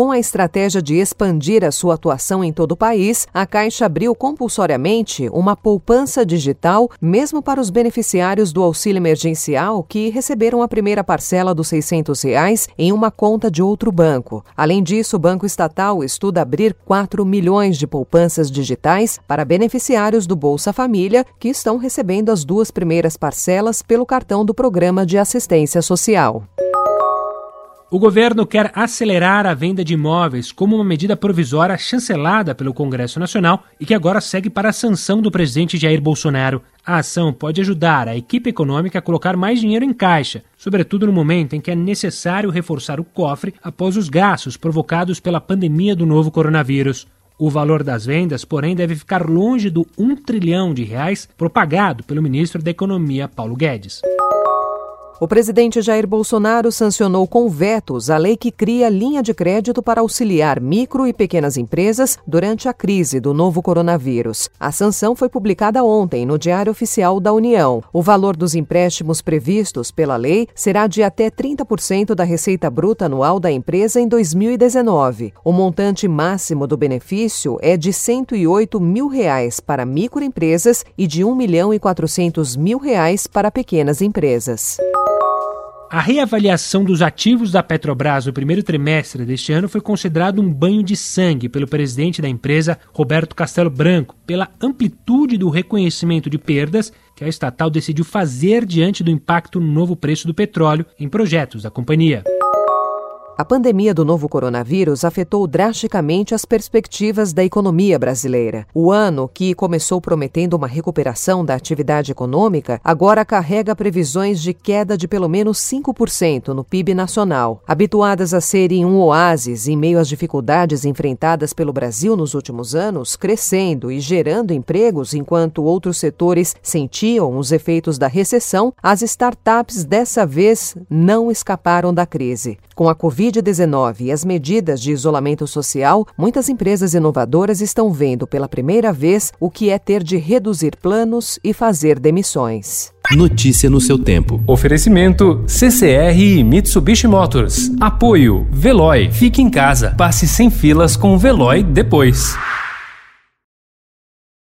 Com a estratégia de expandir a sua atuação em todo o país, a Caixa abriu compulsoriamente uma poupança digital, mesmo para os beneficiários do auxílio emergencial que receberam a primeira parcela dos 600 reais em uma conta de outro banco. Além disso, o Banco Estatal estuda abrir 4 milhões de poupanças digitais para beneficiários do Bolsa Família que estão recebendo as duas primeiras parcelas pelo cartão do Programa de Assistência Social. O governo quer acelerar a venda de imóveis como uma medida provisória chancelada pelo Congresso Nacional e que agora segue para a sanção do presidente Jair Bolsonaro. A ação pode ajudar a equipe econômica a colocar mais dinheiro em caixa, sobretudo no momento em que é necessário reforçar o cofre após os gastos provocados pela pandemia do novo coronavírus. O valor das vendas, porém, deve ficar longe do 1 trilhão de reais propagado pelo ministro da Economia Paulo Guedes. O presidente Jair Bolsonaro sancionou com vetos a lei que cria linha de crédito para auxiliar micro e pequenas empresas durante a crise do novo coronavírus. A sanção foi publicada ontem no Diário Oficial da União. O valor dos empréstimos previstos pela lei será de até 30% da receita bruta anual da empresa em 2019. O montante máximo do benefício é de 108 mil reais para microempresas e de R$ 1 milhão e 400 mil reais para pequenas empresas. A reavaliação dos ativos da Petrobras no primeiro trimestre deste ano foi considerado um banho de sangue pelo presidente da empresa, Roberto Castelo Branco, pela amplitude do reconhecimento de perdas que a estatal decidiu fazer diante do impacto no novo preço do petróleo em projetos da companhia. A pandemia do novo coronavírus afetou drasticamente as perspectivas da economia brasileira. O ano, que começou prometendo uma recuperação da atividade econômica, agora carrega previsões de queda de pelo menos 5% no PIB nacional. Habituadas a serem um oásis em meio às dificuldades enfrentadas pelo Brasil nos últimos anos, crescendo e gerando empregos enquanto outros setores sentiam os efeitos da recessão, as startups dessa vez não escaparam da crise. Com a Covid, Covid-19 e as medidas de isolamento social, muitas empresas inovadoras estão vendo pela primeira vez o que é ter de reduzir planos e fazer demissões. Notícia no seu tempo. Oferecimento CCR e Mitsubishi Motors. Apoio Veloy. Fique em casa. Passe sem filas com o Veloy depois.